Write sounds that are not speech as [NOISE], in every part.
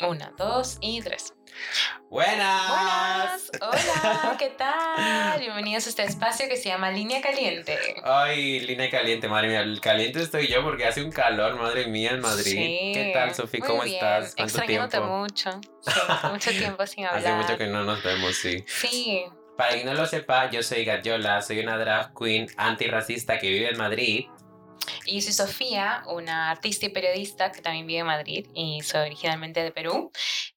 Una, dos y tres. Buenas. Hola, [LAUGHS] ¿qué tal? Bienvenidos a este espacio que se llama Línea Caliente. Ay, línea caliente, madre mía. El caliente estoy yo porque hace un calor, madre mía, en Madrid. Sí, ¿Qué tal, Sofía? muy ¿Cómo bien. estás? ¿Cuánto Extrañándote tiempo? mucho. [LAUGHS] Sí, mucho tiempo sin hablar. Hace mucho que no nos vemos, sí. Sí, Para quien no lo sepa, yo soy Gadiola, soy una drag queen antirracista que vive en Madrid. Y yo soy Sofía, una artista y periodista que también vive en Madrid y soy originalmente de Perú.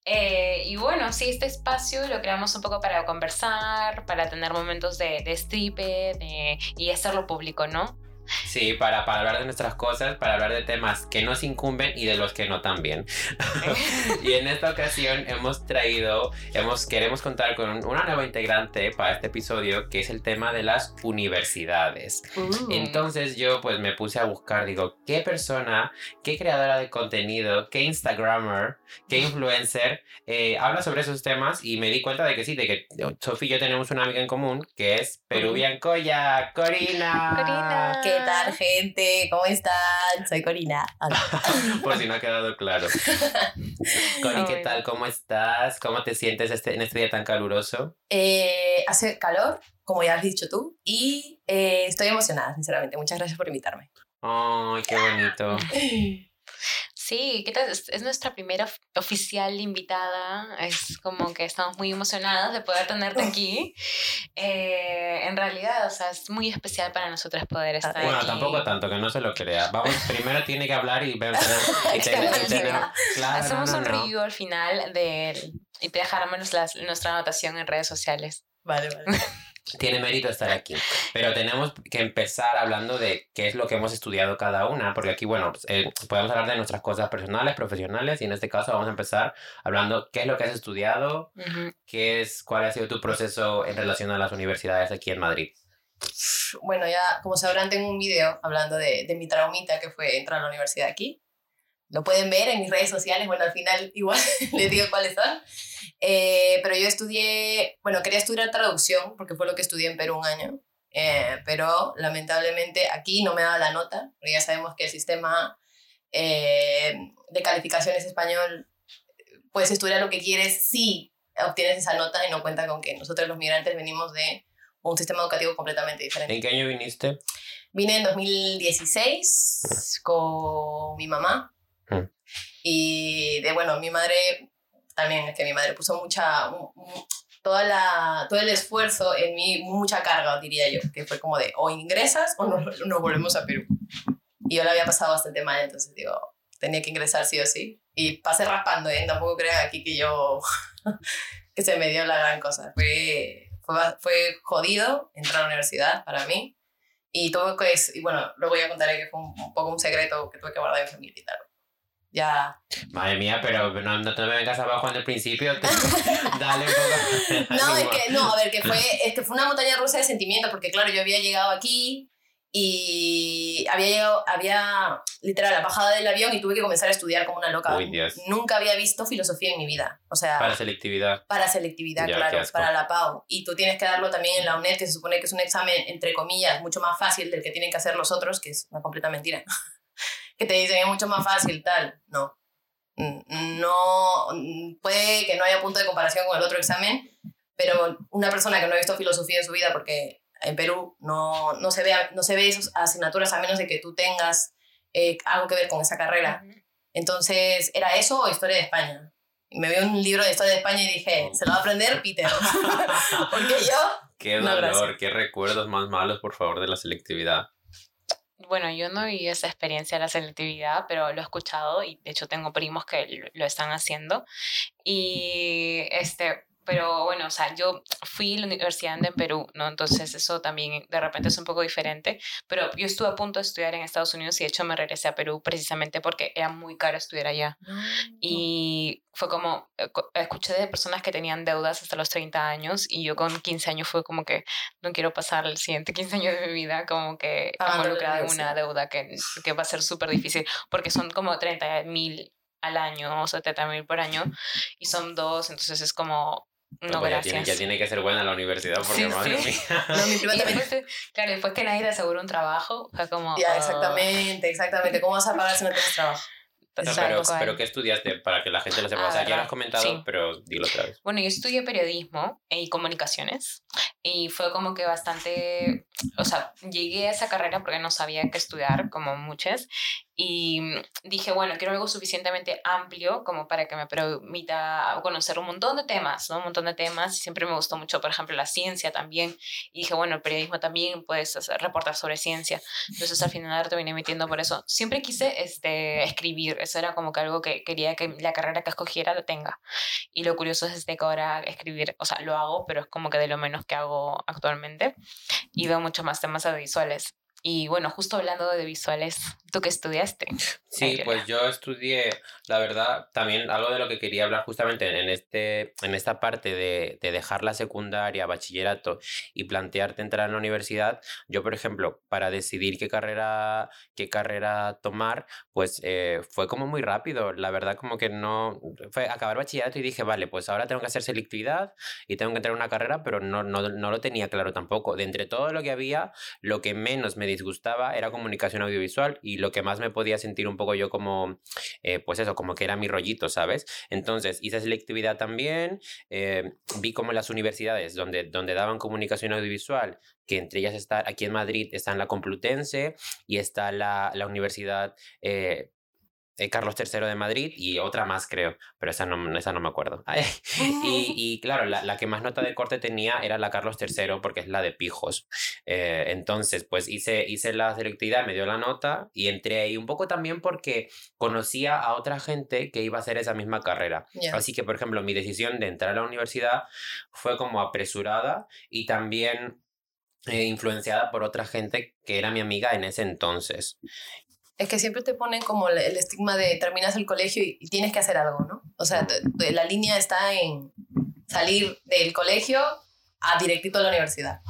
Eh, y bueno, sí, este espacio lo creamos un poco para conversar, para tener momentos de, de y hacerlo público, ¿no? Sí, para, para hablar de nuestras cosas, para hablar de temas que nos incumben y de los que no también. [LAUGHS] y en esta ocasión hemos traído, hemos, queremos contar con un- una nueva integrante para este episodio, que es el tema de las universidades. Uh. Entonces yo pues me puse a buscar, digo, ¿qué persona, qué creadora de contenido, qué Instagrammer, qué influencer eh, habla sobre esos temas? Y me di cuenta de que sí, de que Sofía y yo tenemos una amiga en común, que es Peruvian Coya, Corina. Corina. ¿Qué tal, gente? ¿Cómo están? Soy Corina. Hola. [LAUGHS] Por si no ha quedado claro. [LAUGHS] Cori, ¿qué tal? ¿Cómo estás? ¿Cómo te sientes este, en este día tan caluroso? Eh, hace calor, como ya has dicho tú, y eh, estoy emocionada, sinceramente. Muchas gracias por invitarme. ¡Ay, qué bonito! [LAUGHS] Sí, ¿qué tal? Es, es nuestra primera of- oficial invitada. Es como que estamos muy emocionadas de poder tenerte aquí. Eh, en realidad, o sea, es muy especial para nosotras poder estar Bueno, aquí. tampoco tanto, que no se lo crea. Vamos, [LAUGHS] primero tiene que hablar y ver... [LAUGHS] Hacemos un review al final de, y te dejamos las- nuestra anotación en redes sociales. Vale, vale. Tiene mérito estar aquí. Pero tenemos que empezar hablando de qué es lo que hemos estudiado cada una, porque aquí, bueno, pues, eh, podemos hablar de nuestras cosas personales, profesionales, y en este caso vamos a empezar hablando qué es lo que has estudiado, Ujú. qué es, cuál ha sido tu proceso en relación a las universidades aquí en Madrid. Bueno, ya, como sabrán, tengo un video hablando de, de mi traumita que fue entrar a la universidad aquí. Lo pueden ver en mis redes sociales. Bueno, al final igual [LAUGHS] les digo cuáles son. Eh, pero yo estudié, bueno, quería estudiar traducción porque fue lo que estudié en Perú un año. Eh, pero lamentablemente aquí no me daba la nota, porque ya sabemos que el sistema eh, de calificaciones español, puedes estudiar lo que quieres si obtienes esa nota y no cuenta con que nosotros los migrantes venimos de un sistema educativo completamente diferente. ¿En qué año viniste? Vine en 2016 con mi mamá Mm. y de bueno, mi madre también, es que mi madre puso mucha, mu- mu- toda la, todo el esfuerzo en mí, mucha carga, diría yo, que fue como de o ingresas o nos, [LAUGHS] volvemos a Perú. Y yo la había pasado bastante mal, entonces digo, tenía que ingresar sí o sí. Y pasé raspando, ¿eh? Tampoco crean aquí que yo, [LAUGHS] que se me dio la gran cosa. Fue, fue, fue jodido entrar a la universidad para mí. Y tuve que, y bueno, luego ya contaré que fue un, un poco un secreto que tuve que guardar en familia y tal. Ya. Madre mía, pero no, no te me vengas abajo en el principio. te- [LAUGHS] Dale un poco. No, es que, no, a ver, que fue, [LAUGHS] es que fue una montaña rusa de sentimientos, porque claro, yo había llegado aquí y había llegado, había literal la bajada del avión y tuve que comenzar a estudiar como una loca. Uy, Dios. Nunca había visto filosofía en mi vida. O sea, Para selectividad. para selectividad, Ya, claro, para la PAU. Y tú tienes que darlo también en la UNED, que se supone que es un examen, entre comillas, mucho más fácil del que tienen que hacer los otros, que es una completa mentira. [LAUGHS] que te dicen es mucho más fácil, tal. No. No, puede que no haya punto de comparación con el otro examen, pero una persona que no ha visto filosofía en su vida, porque en Perú no, no, se, ve, no se ve esas asignaturas a menos de que tú tengas eh, algo que ver con esa carrera. Entonces, ¿era eso o historia de España? Y me vi un libro de historia de España y dije, se lo va a aprender Peter. [LAUGHS] Porque yo, Qué No, dolor, gracias. qué recuerdos más malos, por favor, de la selectividad. Bueno, yo no viví esa experiencia de la selectividad, pero lo he escuchado y de hecho tengo primos que lo- lo están haciendo. Y este, pero bueno, o sea, yo fui a la universidad en Perú, ¿no? Entonces eso también de repente es un poco diferente, pero yo estuve a punto de estudiar en Estados Unidos y de hecho me regresé a Perú precisamente porque era muy caro estudiar allá. Y fue como, eh, escuché de personas que tenían deudas hasta los 30 años y yo con 15 años fue como que no quiero pasar el siguiente 15 años de mi vida como que la involucrada en una deuda que, que va a ser súper difícil porque son como 30 mil al año o 70 mil por año y son dos, entonces es como, no, Pues ya, tiene, ya tiene que ser buena la universidad, porque Sí, madre sí. mía. [LAUGHS] No, mi prima [LAUGHS] también. después, claro, después que nadie te asegura un trabajo, fue como... Ya, ah, exactamente, exactamente. ¿Cómo vas a pagar si no tienes trabajo? No, pero, pero ¿qué estudiaste? Para que la gente lo sepa. Ah, o sea, ya lo has comentado, Sí. pero dilo otra vez. Bueno, yo estudié periodismo y comunicaciones y fue como que bastante, o sea, llegué a esa carrera porque no sabía qué estudiar, como muchas, y mm, dije, bueno, quiero algo suficientemente amplio como para que me permita conocer un montón de temas, ¿no? Un montón de temas, y siempre me gustó mucho, por ejemplo, la ciencia también, y dije, bueno, el periodismo también puedes hacer, reportar sobre ciencia, entonces al final terminé metiendo por eso. Siempre quise este, escribir, eso era como que algo que quería que la carrera que escogiera lo tenga. Y lo curioso es este que ahora escribir, o sea, lo hago, pero es como que de lo menos que hago actualmente. Y veo mucho más temas audiovisuales. Y bueno, justo hablando de visuales, ¿tú qué estudiaste? Sí, pues yo estudié, la verdad, también algo de lo que quería hablar justamente en, este, en esta parte de, de dejar la secundaria, bachillerato y plantearte entrar en la universidad. Yo, por ejemplo, para decidir qué carrera, qué carrera tomar, pues eh, fue como muy rápido. La verdad, como que no. Fue acabar bachillerato y dije, vale, pues ahora tengo que hacer selectividad y tengo que entrar en una carrera, pero no, no, no lo tenía claro tampoco. De entre todo lo que había, lo que menos me disgustaba era comunicación audiovisual y lo que más me podía sentir un poco yo como, eh, pues eso, como que era mi rollito, ¿sabes? Entonces hice selectividad también, eh, vi como las universidades donde, donde daban comunicación audiovisual, que entre ellas está, aquí en Madrid está en la Complutense y está la, la Universidad... eh, Carlos III de Madrid y otra más creo, pero esa no, esa no me acuerdo. [LAUGHS] Ay, y, y claro, la, la que más nota de corte tenía era la Carlos III porque es la de pijos. Eh, entonces, pues hice, hice la selectividad, me dio la nota y entré ahí un poco también porque conocía a otra gente que iba a hacer esa misma carrera. Así que, por ejemplo, mi decisión de entrar a la universidad fue como apresurada y también eh, influenciada por otra gente que era mi amiga en ese entonces. Es que siempre te ponen como el estigma de terminas el colegio y, y tienes que hacer algo, ¿no? O sea, la línea está en salir del colegio a directito a la universidad.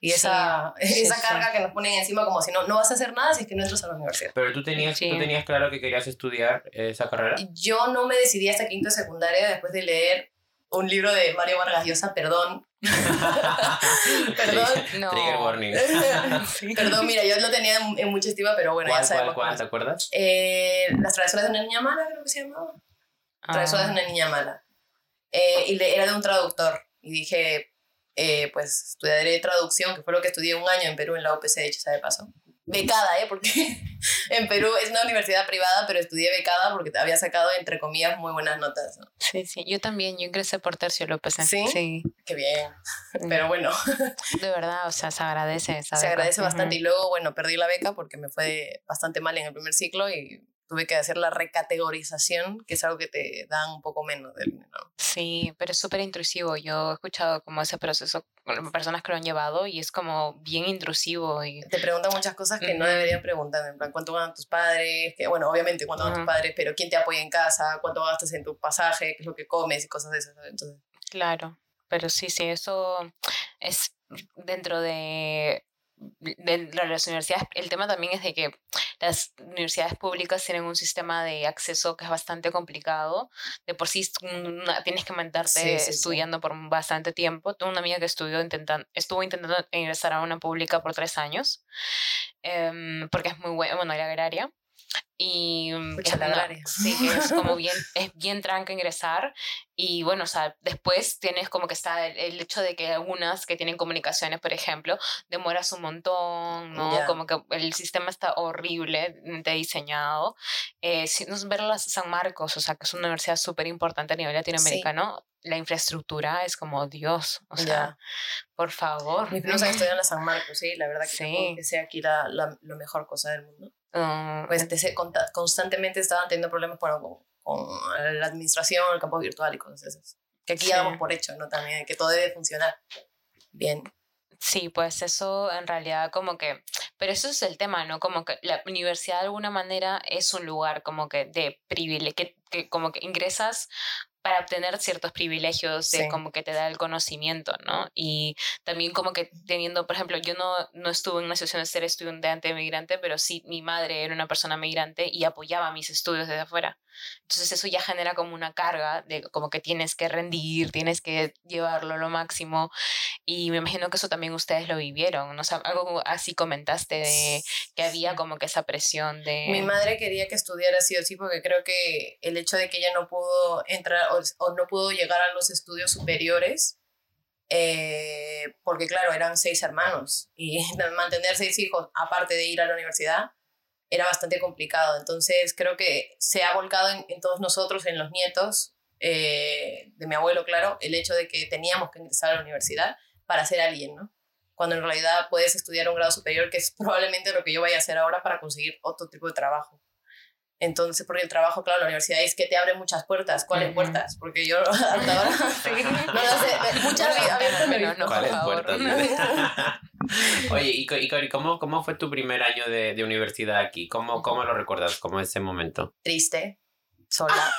Y esa, Sí, [LAUGHS] esa sí. carga que nos ponen encima como si no, no vas a hacer nada si es que no entras a la universidad. Pero tú tenías, Sí. tú tenías claro que querías estudiar esa carrera. Yo no me decidí hasta quinto de secundaria después de leer un libro de Mario Vargas Llosa, perdón. [LAUGHS] perdón. No. Trigger warning. [LAUGHS] Perdón, mira, yo lo tenía en, en mucha estima, pero bueno, ¿Cuál, ya cuál, sabemos. cuál? cómo ¿Te acuerdas? Eh, Las travesuras de una niña mala, creo que se llamaba. Travesuras de Ah, una niña mala. Eh, y le- era de un traductor. Y dije, eh, pues estudiaré traducción, que fue lo que estudié un año en Perú, en la UPC, de hecho, de paso. Becada, ¿eh? Porque [LAUGHS] en Perú es una universidad privada, pero estudié becada porque había sacado, entre comillas, muy buenas notas. ¿no? sí, sí. Yo también, yo ingresé por Tercio López. ¿Sí? Sí. Qué bien. Pero bueno, De verdad, o sea, se agradece. esa se beca. agradece bastante. Y luego, bueno, perdí la beca porque me fue bastante mal en el primer ciclo y tuve que hacer la recategorización, que es algo que te dan un poco menos del dinero. Sí, pero es súper intrusivo. Yo he escuchado como ese proceso con personas que lo han llevado y es como bien intrusivo y te preguntan muchas cosas que no deberían preguntar, en plan, ¿cuánto ganan tus padres? Que, bueno, obviamente cuánto ganan tus Ujú. padres, pero ¿quién te apoya en casa? ¿Cuánto gastas en tu pasaje? ¿Qué es lo que comes? Y cosas de esas. Entonces, claro, pero sí, sí, eso es dentro de, de las universidades. El tema también es de que las universidades públicas tienen un sistema de acceso que es bastante complicado. De por sí tienes que mantarte Sí, sí, sí. estudiando por bastante tiempo. Tengo una amiga que estudió intentan, estuvo intentando ingresar a una pública por tres años em, porque es muy buena, bueno, era agraria. Y mm, sí, es como bien, es bien tranca ingresar. Y bueno, o sea, después tienes como que está el, el hecho de que algunas que tienen comunicaciones, por ejemplo, demoras un montón, ¿no? Ya. Como que el sistema está horriblemente diseñado. Eh, si nos ver las San Marcos, o sea, que es una universidad súper importante a nivel latinoamericano, la infraestructura es como Dios, o sea, Ya. por favor. mis primos han estudiado en la San Marcos, sí, la verdad que Sí. que sea aquí la, la, la mejor cosa del mundo. Conta- constantemente estaban teniendo problemas con, con la administración, el campo virtual y cosas esas. Que aquí Sí. ya damos por hecho, ¿no? También, que todo debe funcionar bien. Sí, pues eso en realidad como que, pero eso es el tema, ¿no? Como que la universidad de alguna manera es un lugar como que de privilegio, que, que como que ingresas para obtener ciertos privilegios de Sí. como que te da el conocimiento, ¿no? Y también como que teniendo, por ejemplo, yo no, no estuve en una situación de ser estudiante migrante, pero sí mi madre era una persona migrante y apoyaba mis estudios desde afuera. Entonces eso ya genera como una carga de como que tienes que rendir, tienes que llevarlo lo máximo y me imagino que eso también ustedes lo vivieron, ¿no? O sea, algo así comentaste de que había como que esa presión de... Mi madre quería que estudiara sí o sí porque creo que el hecho de que ella no pudo entrar o, no pudo llegar a los estudios superiores, eh, porque claro, eran seis hermanos y [LAUGHS] mantener seis hijos aparte de ir a la universidad era bastante complicado. Entonces creo que se ha volcado en, en todos nosotros, en los nietos eh, de mi abuelo, claro, el hecho de que teníamos que ingresar a la universidad para ser alguien, ¿no? Cuando en realidad puedes estudiar un grado superior, que es probablemente lo que yo vaya a hacer ahora para conseguir otro tipo de trabajo. Entonces, porque el trabajo, claro, la universidad es que te abre muchas puertas. ¿Cuáles Ujú. puertas? Porque yo [LAUGHS] hasta ahora [LAUGHS] no lo sé. Muchas abiertas no, ¿Cuáles puertas? [LAUGHS] Oye, y, y Cori, ¿cómo, ¿cómo fue tu primer año de, de universidad aquí? ¿Cómo, ¿Cómo lo recuerdas? ¿Cómo ese momento? triste, sola.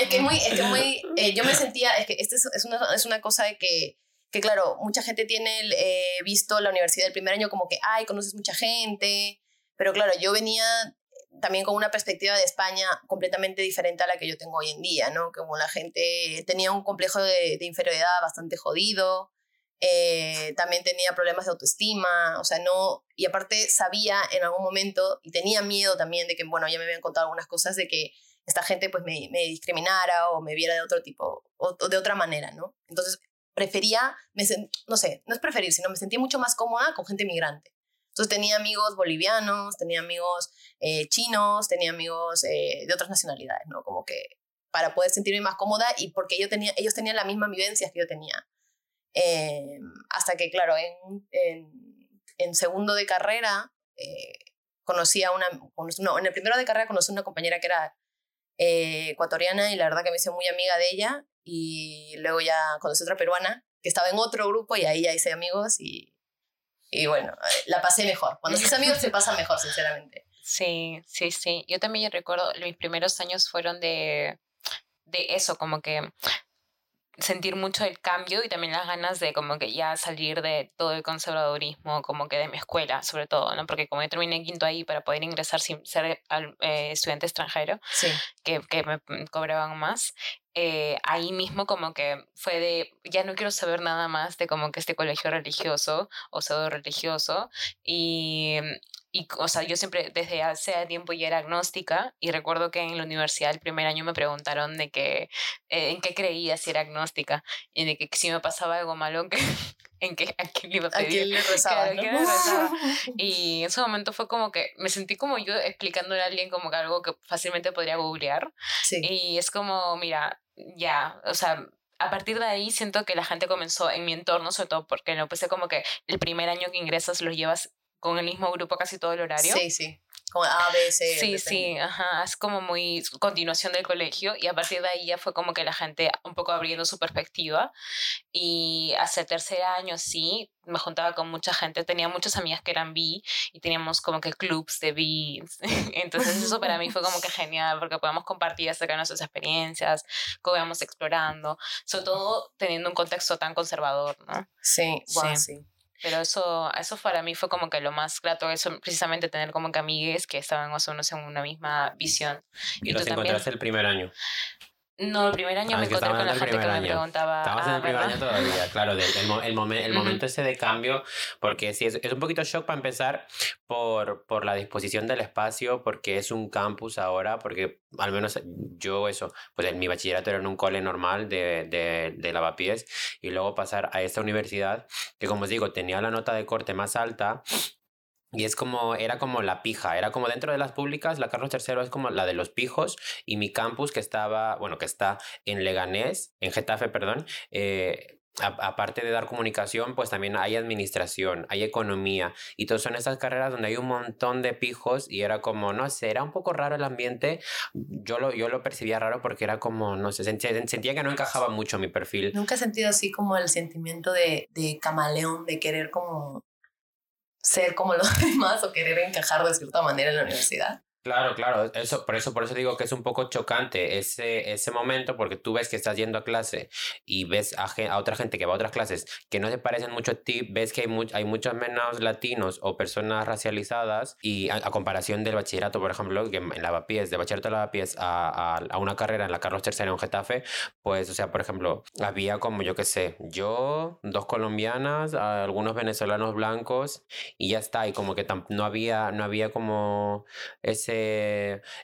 es que muy, es que muy, eh, yo me sentía, es que esta es, es, una, es una cosa de que, que claro, mucha gente tiene el, eh, visto la universidad el primer año como que, ay, conoces mucha gente, pero claro, yo venía también con una perspectiva de España completamente diferente a la que yo tengo hoy en día, ¿no? Como la gente tenía un complejo de, inferioridad bastante jodido, eh, también tenía problemas de autoestima, o sea, no, y aparte sabía en algún momento y tenía miedo también de que, bueno, ya me habían contado algunas cosas de que esta gente pues me, discriminara o me viera de otro tipo, o, de otra manera, ¿no? Entonces prefería, no sé, no es preferir, sino me sentí mucho más cómoda con gente migrante. Entonces tenía amigos bolivianos, tenía amigos eh, chinos, tenía amigos eh, de otras nacionalidades, ¿no? Como que para poder sentirme más cómoda y porque yo tenía, ellos tenían las mismas vivencias que yo tenía. Eh, hasta que, claro, en, en, en segundo de carrera eh, conocí a una, no, en el primero de carrera conocí a una compañera que era eh, ecuatoriana y la verdad que me hice muy amiga de ella y luego ya conocí a otra peruana que estaba en otro grupo y ahí ya hice amigos y, y bueno, eh, la pasé mejor. Cuando haces amigos se pasa mejor, sinceramente. Sí, sí, sí. Yo también recuerdo, mis primeros años fueron de, de eso, como que sentir mucho el cambio y también las ganas de como que ya salir de todo el conservadurismo, como que de mi escuela, sobre todo, ¿no? Porque como yo terminé quinto ahí para poder ingresar sin ser eh, estudiante extranjero, Sí, que, que me cobraban más, eh, ahí mismo como que fue de, ya no quiero saber nada más de como que este colegio religioso o pseudo religioso y, y, o sea, yo siempre desde hace tiempo ya era agnóstica y recuerdo que en la universidad el primer año me preguntaron de que, eh, en qué creía si era agnóstica y de que si me pasaba algo malo, que, [LAUGHS] en qué, a quién le iba a ¿a pedir. quién le rezaba? Claro, ¿quién le rezaba? [LAUGHS] Y en ese momento fue como que me sentí como yo explicándole a alguien como que algo que fácilmente podría googlear. Sí, Y es como, mira, ya, o sea, a partir de ahí siento que la gente comenzó en mi entorno, sobre todo porque lo puse como que el primer año que ingresas los llevas con el mismo grupo casi todo el horario. sí, sí. Como A, B, C. Sí, sí, ajá, es como muy continuación del colegio y a partir de ahí ya fue como que la gente un poco abriendo su perspectiva y el tercer año sí, me juntaba con mucha gente, tenía muchas amigas que eran bi y teníamos como que clubs de bi, [LAUGHS] entonces eso para mí fue como que genial porque podíamos compartir acerca de nuestras experiencias, cómo íbamos explorando, sobre todo teniendo un contexto tan conservador, ¿no? Sí, guau, Sí. sí. Pero eso, eso para mí fue como que lo más grato, eso precisamente tener como que amigues que estaban más o menos en una misma visión. Y ¿Y los tú también? encontraste el primer año. No, el primer año Ah, me encontré con la gente que me primer año. preguntaba. Estabas en ah, el primer ¿verdad? año todavía, claro, el, el, momen- el [LAUGHS] momento ese de cambio, porque sí, es, es un poquito shock para empezar por, por la disposición del espacio, porque es un campus ahora, porque al menos yo eso, pues en mi bachillerato era en un cole normal de, de, de lavapiés, y luego pasar a esta universidad, que como os digo, tenía la nota de corte más alta, y es como, era como la pija, era como dentro de las públicas, la Carlos III es como la de los pijos, y mi campus que estaba, bueno, que está en Leganés, en Getafe, perdón, eh, aparte de dar comunicación, pues también hay administración, hay economía, y todas son esas carreras donde hay un montón de pijos, y era como, no sé, era un poco raro el ambiente, yo lo, yo lo percibía raro porque era como, no sé, sentía, sentía que no encajaba mucho mi perfil. Nunca he sentido así como el sentimiento de, de camaleón, de querer como ser como los [LAUGHS] demás o querer encajar de cierta manera en la universidad. Claro, claro, eso, por eso, por eso digo que es un poco chocante ese, ese momento, porque tú ves que estás yendo a clase y ves a, a otra gente que va a otras clases que no se parecen mucho a ti, ves que hay, hay muchos menos latinos o personas racializadas y a, comparación del bachillerato, por ejemplo, que en Lavapiés, de bachillerato de Lavapiés a, a, a, una carrera en la Carlos III en Getafe, pues, o sea, por ejemplo, había como, yo qué sé, yo, dos colombianas, algunos venezolanos blancos y ya está, y como que no había, no había como ese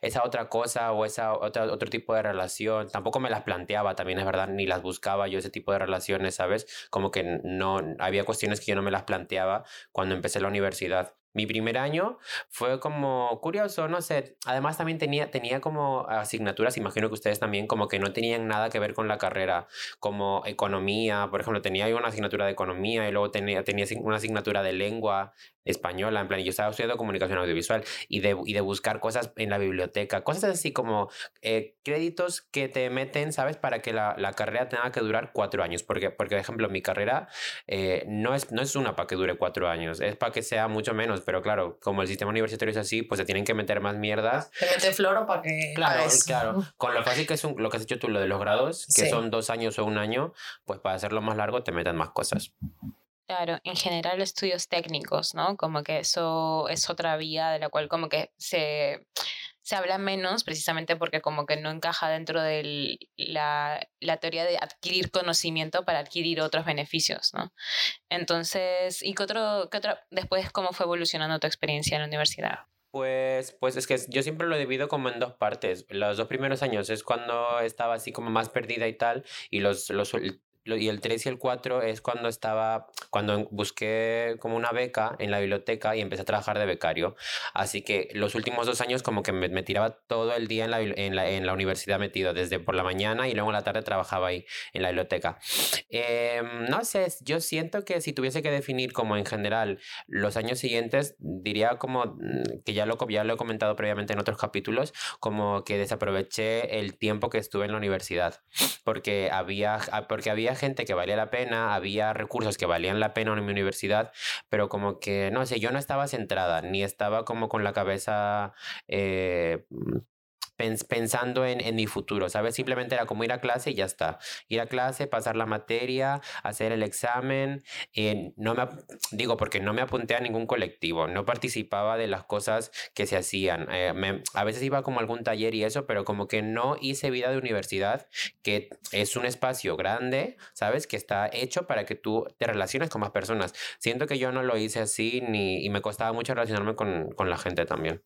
esa otra cosa o esa otra, otro tipo de relación. Tampoco me las planteaba, también es verdad, ni las buscaba yo ese tipo de relaciones, ¿sabes? Como que no, había cuestiones que yo no me las planteaba cuando empecé la universidad. Mi primer año fue como curioso, no sé. Además también tenía, tenía como asignaturas, imagino que ustedes también, como que no tenían nada que ver con la carrera, como economía, por ejemplo, tenía una asignatura de economía y luego tenía, tenía una asignatura de lengua española, en plan, yo estaba estudiando comunicación audiovisual y de, y de buscar cosas en la biblioteca, cosas así como eh, créditos que te meten, ¿sabes? Para que la, la, carrera tenga que durar cuatro años, porque, porque por ejemplo, mi carrera eh, no, es, no es una para que dure cuatro años, es para que sea mucho menos, pero claro, como el sistema universitario es así, pues se tienen que meter más mierdas. Te mete floro para que... Claro, claro, con lo fácil que es lo que has hecho tú, lo de los grados, que son dos años o un año, pues para hacerlo más largo te meten más cosas. Claro, en general estudios técnicos, ¿no? Como que eso es otra vía de la cual como que se, se habla menos precisamente porque como que no encaja dentro de la, la, teoría de adquirir conocimiento para adquirir otros beneficios, ¿no? Entonces, ¿y qué otro, qué otro, después cómo fue evolucionando tu experiencia en la universidad? Pues, pues es que yo siempre lo he dividido como en dos partes. Los dos primeros años es cuando estaba así como más perdida y tal, y los, los y el 3 y el 4 es cuando estaba, cuando busqué como una beca en la biblioteca y empecé a trabajar de becario. Así que los últimos dos años como que me, tiraba todo el día en la, en, la, en la, universidad metido, desde por la mañana y luego en la tarde trabajaba ahí en la biblioteca. Em, no sé, yo siento que si tuviese que definir como en general los años siguientes, diría como mm, que ya lo, ya lo he comentado previamente en otros capítulos, como que desaproveché el tiempo que estuve en la universidad, porque había, porque había gente que valía la pena, había recursos que valían la pena en mi universidad, pero como que, no sé, yo no estaba centrada, ni estaba como con la cabeza eh, pensando en, mi futuro, ¿sabes? Simplemente era como ir a clase y ya está. Ir a clase, pasar la materia, hacer el examen. Eh, no me, digo, porque no me apunté a ningún colectivo, no participaba de las cosas que se hacían. Eh, a veces iba como a algún taller y eso, pero como que no hice vida de universidad, que es un espacio grande, ¿sabes? Que está hecho para que tú te relaciones con más personas. Siento que yo no lo hice así ni, y me costaba mucho relacionarme con, con la gente también.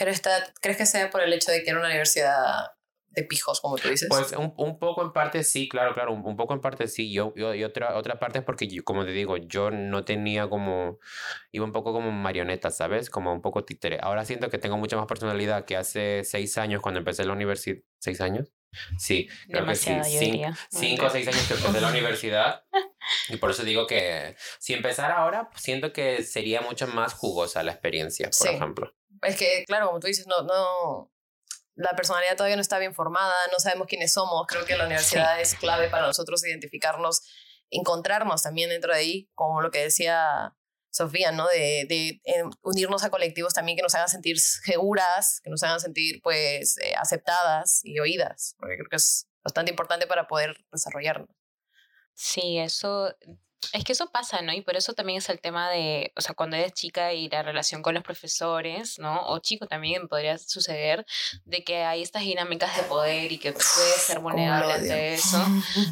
Pero está, ¿crees que sea por el hecho de que era una universidad de pijos, como tú dices? Pues un, un poco en parte sí, claro, claro, un, un poco en parte sí. Yo, yo, y otra, otra parte es porque, yo, como te digo, yo no tenía como, iba un poco como marioneta, ¿sabes? Como un poco títere. Ahora siento que tengo mucha más personalidad que hace seis años cuando empecé la universidad. ¿Seis años? Sí, creo que sí. Cinco, cinco o seis años que empecé la [LAUGHS] universidad. Y por eso digo que [LAUGHS] si empezara ahora, siento que sería mucho más jugosa la experiencia, por ejemplo es que, claro, como tú dices, no, no, la personalidad todavía no está bien formada, no sabemos quiénes somos. Creo que la universidad es clave para nosotros identificarnos, encontrarnos también dentro de ahí, como lo que decía Sofía, ¿no? De, de unirnos a colectivos también que nos hagan sentir seguras, que nos hagan sentir, pues, eh, aceptadas y oídas, porque creo que es bastante importante para poder desarrollarnos. Sí, eso es que eso pasa, ¿no? Y por eso también es el tema de, o sea, cuando eres chica y la relación con los profesores, ¿no? O chico también podría suceder de que hay estas dinámicas de poder y que puedes ser vulnerable ante eso.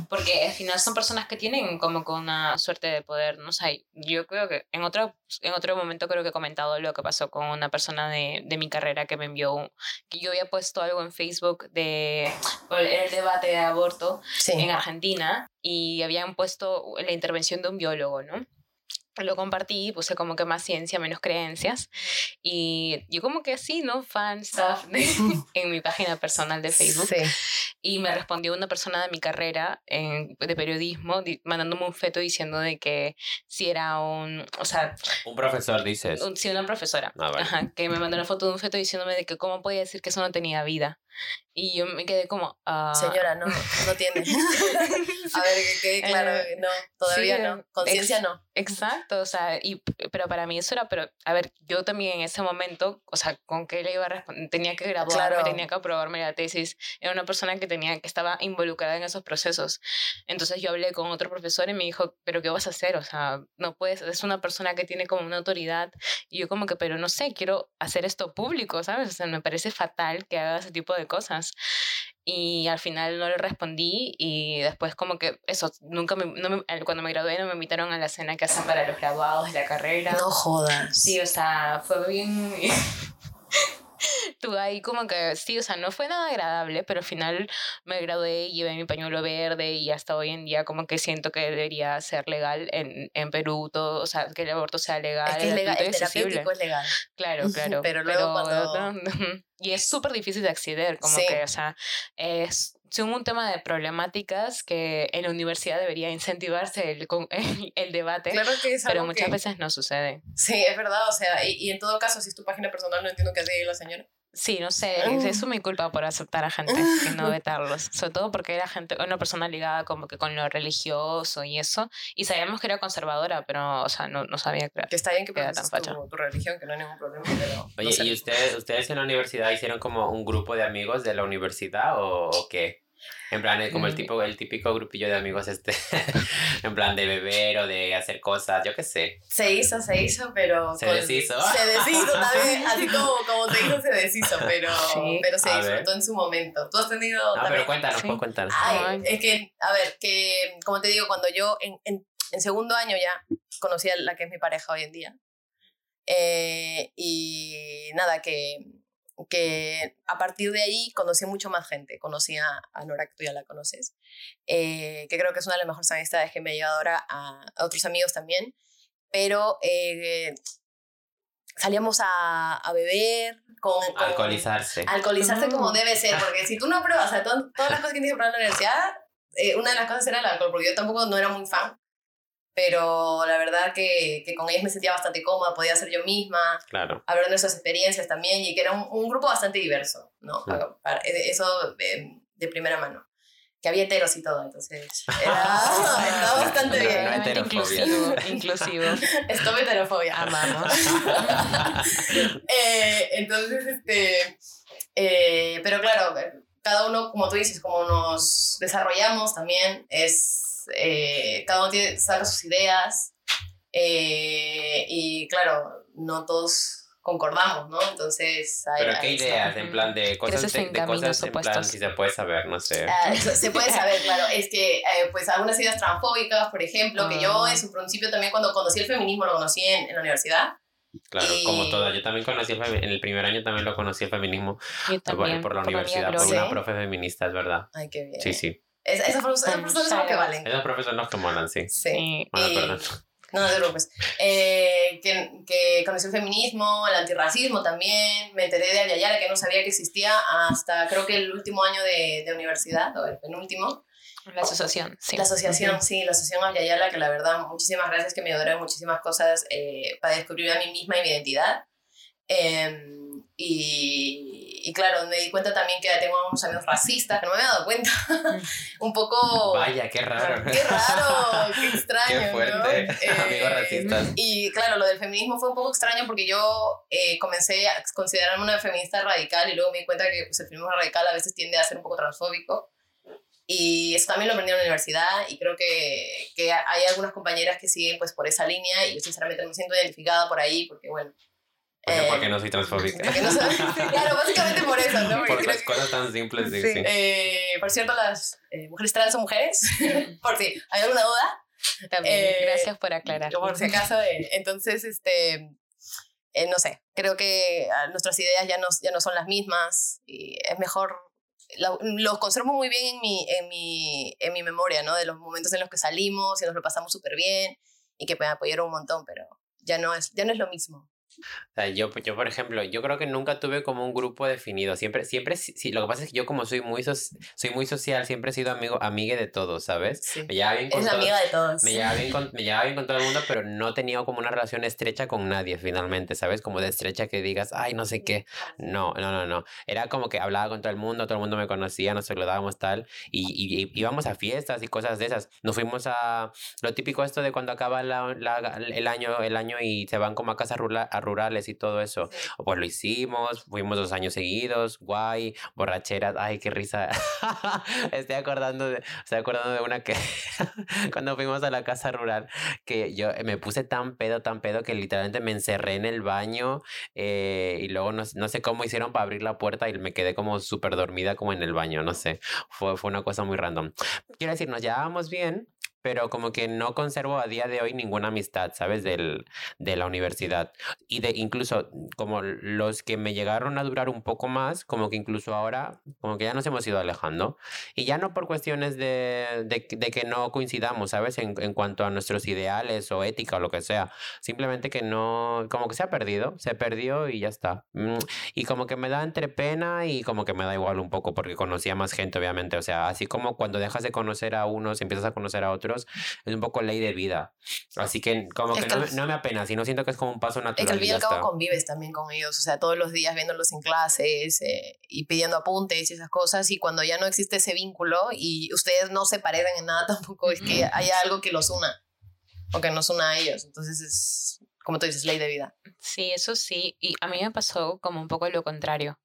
Porque al final son personas que tienen como con una suerte de poder, ¿no? O sea, yo creo que en otro, en otro momento creo que he comentado lo que pasó con una persona de, de mi carrera que me envió, que yo había puesto algo en Facebook de el debate de aborto en Argentina y habían puesto la intervención de un biólogo, ¿no? Lo compartí, puse como que más ciencia, menos creencias. Y yo como que así, ¿no? Fan stuff [LAUGHS] en mi página personal de Facebook. Y me respondió una persona de mi carrera en, de periodismo mandándome un feto diciendo de que si era un, o sea... Un profesor, dices. sí, una profesora. Ah, que me mandó una foto de un feto diciéndome de que cómo podía decir que eso no tenía vida. Y yo me quedé como, ah, Señora, no, no tiene. [LAUGHS] a ver, que quede claro, Eh, no, todavía sí, no. Conciencia ex- no. Exacto, o sea, y, pero para mí eso era, pero, a ver, yo también en ese momento, o sea, ¿con qué le iba a responder? Tenía que graduarme, Claro. tenía que aprobarme la tesis, era una persona que tenía, que estaba involucrada en esos procesos. Entonces yo hablé con otro profesor y me dijo, pero ¿qué vas a hacer? O sea, no puedes, es una persona que tiene como una autoridad, y yo como que, pero no sé, quiero hacer esto público, ¿sabes? O sea, me parece fatal que haga ese tipo de cosas. Y al final no le respondí y después como que eso, nunca me, no me- cuando me gradué no me invitaron a la cena que hacen para los graduados de la carrera. No jodas. Sí, o sea, fue bien... Tuve ahí como que, sí, o sea, no fue nada agradable, pero al final me gradué y llevé mi pañuelo verde y hasta hoy en día como que siento que debería ser legal en, en Perú, todo, o sea, que el aborto sea legal. es que es legal, el terapéutico es legal. Claro, [LAUGHS] claro. Pero luego cuando- [LAUGHS] Y es súper difícil de acceder, como Sí. que, o sea, es son un tema de problemáticas que en la universidad debería incentivarse el, [LAUGHS] el, el debate, Claro que es pero muchas que- veces no sucede. Sí, es verdad, o sea, y, y en todo caso, si es tu página personal, no entiendo qué hace la señora. Sí, no sé, es, eso es mi culpa por aceptar a gente y no vetarlos, sobre todo porque era gente, una persona ligada como que con lo religioso y eso, y sabíamos que era conservadora, pero, o sea, no, no sabía que era- Que está bien que tan facha. tu, tu religión, que no hay ningún problema, pero... Oye, no sé. ¿y ustedes, ustedes en la universidad hicieron como un grupo de amigos de la universidad o, o qué? En plan, es como el, tipo, el típico grupillo de amigos este, [LAUGHS] en plan de beber o de hacer cosas, yo qué sé. Se hizo, se hizo, pero... Se con- deshizo. Se deshizo también, [LAUGHS] así como, como se hizo, se deshizo, pero, Sí. pero se A disfrutó ver. en su momento. ¿Tú has tenido No, también? pero cuéntanos, Sí. pues cuéntanos. Ay, Ay. es que, a ver, que como te digo, cuando yo en, en, en segundo año ya conocí a la que es mi pareja hoy en día. eh, y nada, que, que a partir de ahí conocí mucho más gente. Conocí a, a Nora, que tú ya la conoces, eh, que creo que es una de las mejores amistades que me ha llevado ahora a, a otros amigos también. Pero eh, salíamos a, a beber con, con- Alcoholizarse. alcoholizarse como debe ser, porque si tú no pruebas o sea, to- todas las cosas que tienes que probar en la universidad, eh, una de las cosas era el alcohol, porque yo tampoco no era muy fan, pero la verdad que, que con ellos me sentía bastante cómoda, podía ser yo misma, Claro. hablar de nuestras experiencias también, y que era un, un grupo bastante diverso, ¿no? Sí. Para- para- eh, eso eh, de primera mano. Que había heteros y todo, entonces era, [LAUGHS] estaba bastante No, bien. no heterofobia. inclusivo, [LAUGHS] inclusivo. Stop heterofobia. Amamos. [LAUGHS] Eh, entonces, este, eh, pero claro, cada uno, como tú dices, como nos desarrollamos también, es, eh, cada uno tiene, saca sus ideas eh, y claro, no todos concordamos, ¿no? Entonces, hay- Pero qué hay- ideas, en plan de cosas, de, de cosas en plan, si se puede saber, no sé. Eso se puede saber, [LAUGHS] claro. Es que, eh, pues, algunas ideas transfóbicas, por ejemplo, que yo Ah. en su principio también cuando conocí el feminismo lo conocí en, en la universidad. Claro, y- como todas. Yo también conocí el en el primer año también lo conocí el feminismo Yo por, también. por la por universidad, por una profe feminista, es verdad. Ay, qué bien. Sí, sí. Es- esas esas personas son las que valen. Esos profes son los que molan, sí. Sí. Bueno, Y- perdón. No, no te preocupes. Eh, que, que conocí el feminismo, el antirracismo también. Me enteré de Ayayara, que no sabía que existía hasta creo que el último año de, de universidad, o el penúltimo. La asociación, sí. La asociación, sí, la asociación Ayayala, que la verdad, muchísimas gracias, que me ayudaron muchísimas cosas eh, para descubrir a mí misma y mi identidad. Em, y, y claro, me di cuenta también que tengo unos amigos racistas, que no me había dado cuenta. [LAUGHS] Un poco... Vaya, qué raro. Qué raro, qué [LAUGHS] extraño. Qué ¿no? fuerte. Eh, [LAUGHS] Amigos racistas. Y claro, lo del feminismo fue un poco extraño porque yo eh, comencé a considerarme una feminista radical y luego me di cuenta que pues, el feminismo radical a veces tiende a ser un poco transfóbico. Y eso también lo aprendí en la universidad y creo que, que hay algunas compañeras que siguen pues por esa línea y yo sinceramente no me siento identificada por ahí porque bueno... Porque, eh, porque no soy transfóbica. porque no sé- [LAUGHS] claro, básicamente por eso, ¿no? Porque Por [LAUGHS] las que- cosas tan simples, sí, Sí. sí. Eh, por cierto, las eh, mujeres trans son mujeres, [LAUGHS] por si hay alguna duda. También. Eh, Gracias por aclarar. Por si acaso, eh, entonces, este, eh, no sé, creo que ah, nuestras ideas ya no, ya no son las mismas y es mejor, lo, lo conservo muy bien en mi, en, mi, en mi memoria, ¿no? De los momentos en los que salimos y nos lo pasamos súper bien y que me apoyaron un montón, pero ya no es, ya no es lo mismo. Yo, yo, por ejemplo, yo creo que nunca tuve como un grupo definido. Siempre, siempre, sí, lo que pasa es que yo como soy muy, soy muy social, siempre he sido amigo, amiga de todos, ¿sabes? Sí. Me llevaba bien con Es todos. amiga de todos. Me llevaba, bien con, me llevaba bien con todo el mundo, pero no tenía como una relación estrecha con nadie finalmente, ¿sabes? Como de estrecha que digas, ay, no sé qué. No, no, no, no. Era como que hablaba con todo el mundo, todo el mundo me conocía, nos saludábamos tal, y, y- y íbamos a fiestas y cosas de esas. Nos fuimos a lo típico esto de cuando acaba la- la- el, año, el año y se van como a casas rula- a rurales y todo eso. Pues lo hicimos, fuimos dos años seguidos, guay, borracheras, ay, qué risa. [LAUGHS] Estoy acordando de, estoy acordando de una que [LAUGHS] cuando fuimos a la casa rural, que yo me puse tan pedo, tan pedo que literalmente me encerré en el baño eh, y luego no sé cómo hicieron para abrir la puerta y me quedé como súper dormida como en el baño, no sé, fue, fue una cosa muy random. Quiero decir, nos llevábamos bien. Pero como que no conservo a día de hoy ninguna amistad, ¿sabes? Del, de la universidad. Y de incluso como los que me llegaron a durar un poco más, como que incluso ahora, como que ya nos hemos ido alejando. Y ya no por cuestiones de, de, de que no coincidamos, ¿sabes? En, en cuanto a nuestros ideales o ética o lo que sea. Simplemente que no, como que se ha perdido, se perdió y ya está. Mm, Y como que me da entre pena y como que me da igual un poco porque conocía más gente, obviamente. O sea, así como cuando dejas de conocer a unos, empiezas a conocer a otros, es un poco ley de vida. Así que como Es que que no, no me apena, sino siento que es como un paso Es natural. que al fin y al cabo está. convives también con ellos, o sea, todos los días viéndolos en clases eh, y pidiendo apuntes y esas cosas, y cuando ya no existe ese vínculo y ustedes no se parecen en nada [LAUGHS] tampoco, es que haya algo que los una o que nos una a ellos, entonces es, como tú dices, ley de vida. Sí, eso sí. Y a mí me pasó como un poco lo contrario.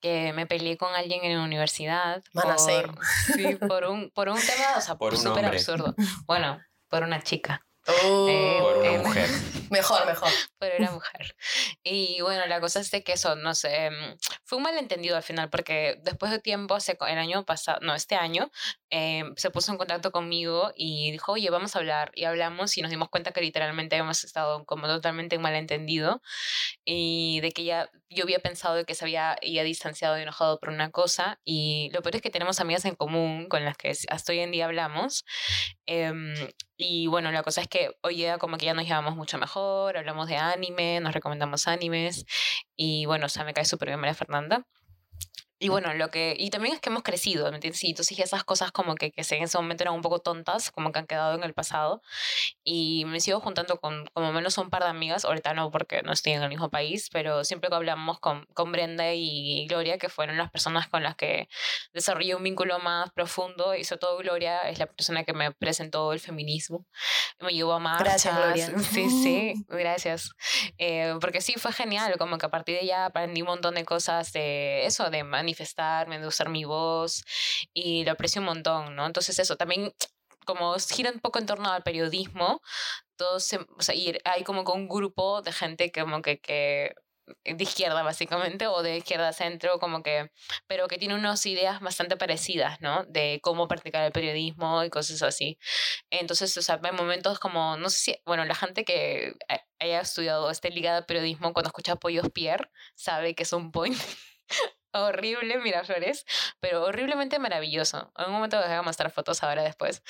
Que me peleé con alguien en la universidad. Por, [LAUGHS] sí, por un, por un tema, o sea, Por un súper absurdo. [LAUGHS] Bueno, por una chica. Oh, Por una Eh, mujer. [LAUGHS] Mejor, mejor. pero era mujer. Y bueno, la cosa es de que eso, no sé, mm, fue un malentendido al final, porque después de tiempo, el año pasado, no, este año, eh, se puso en contacto conmigo y dijo, oye, vamos a hablar. Y hablamos y nos dimos cuenta que literalmente habíamos estado como totalmente en malentendido y de que ya yo había pensado que se había distanciado y enojado por una cosa. Y lo peor es que tenemos amigas en común con las que hasta hoy en día hablamos. Em, y bueno, la cosa es que hoy día como que ya nos llevamos mucho mejor, hablamos de anime, nos recomendamos animes y bueno, o sea, me cae súper bien María Fernanda. Y bueno, lo que... Y también es que hemos crecido, ¿me entiendes? Y entonces esas cosas como que, que en ese momento eran un poco tontas, como que han quedado en el pasado. Y me sigo juntando con como menos un par de amigas, ahorita no porque no estoy en el mismo país, pero siempre que hablamos con, con Brenda y Gloria, que fueron las personas con las que desarrollé un vínculo más profundo, y sobre todo Gloria es la persona que me presentó el feminismo, me llevó a marchas. Gracias, Gloria. Sí, sí, gracias. Eh, porque sí, fue genial, como que a partir de ella aprendí un montón de cosas de eso, de manifestarme, de usar mi voz, y lo aprecio un montón, ¿no? Entonces eso, también como gira un poco en torno al periodismo, todos se- o hay como que un grupo de gente como que, que de izquierda básicamente o de izquierda a centro como que pero que tiene unas ideas bastante parecidas no de cómo practicar el periodismo y cosas así entonces o sea hay momentos como no sé si bueno la gente que ha- haya estudiado este ligado al periodismo cuando escucha Pollos Pierre sabe que es un point [LAUGHS] horrible Miraflores pero horriblemente maravilloso en un momento les voy a mostrar fotos ahora después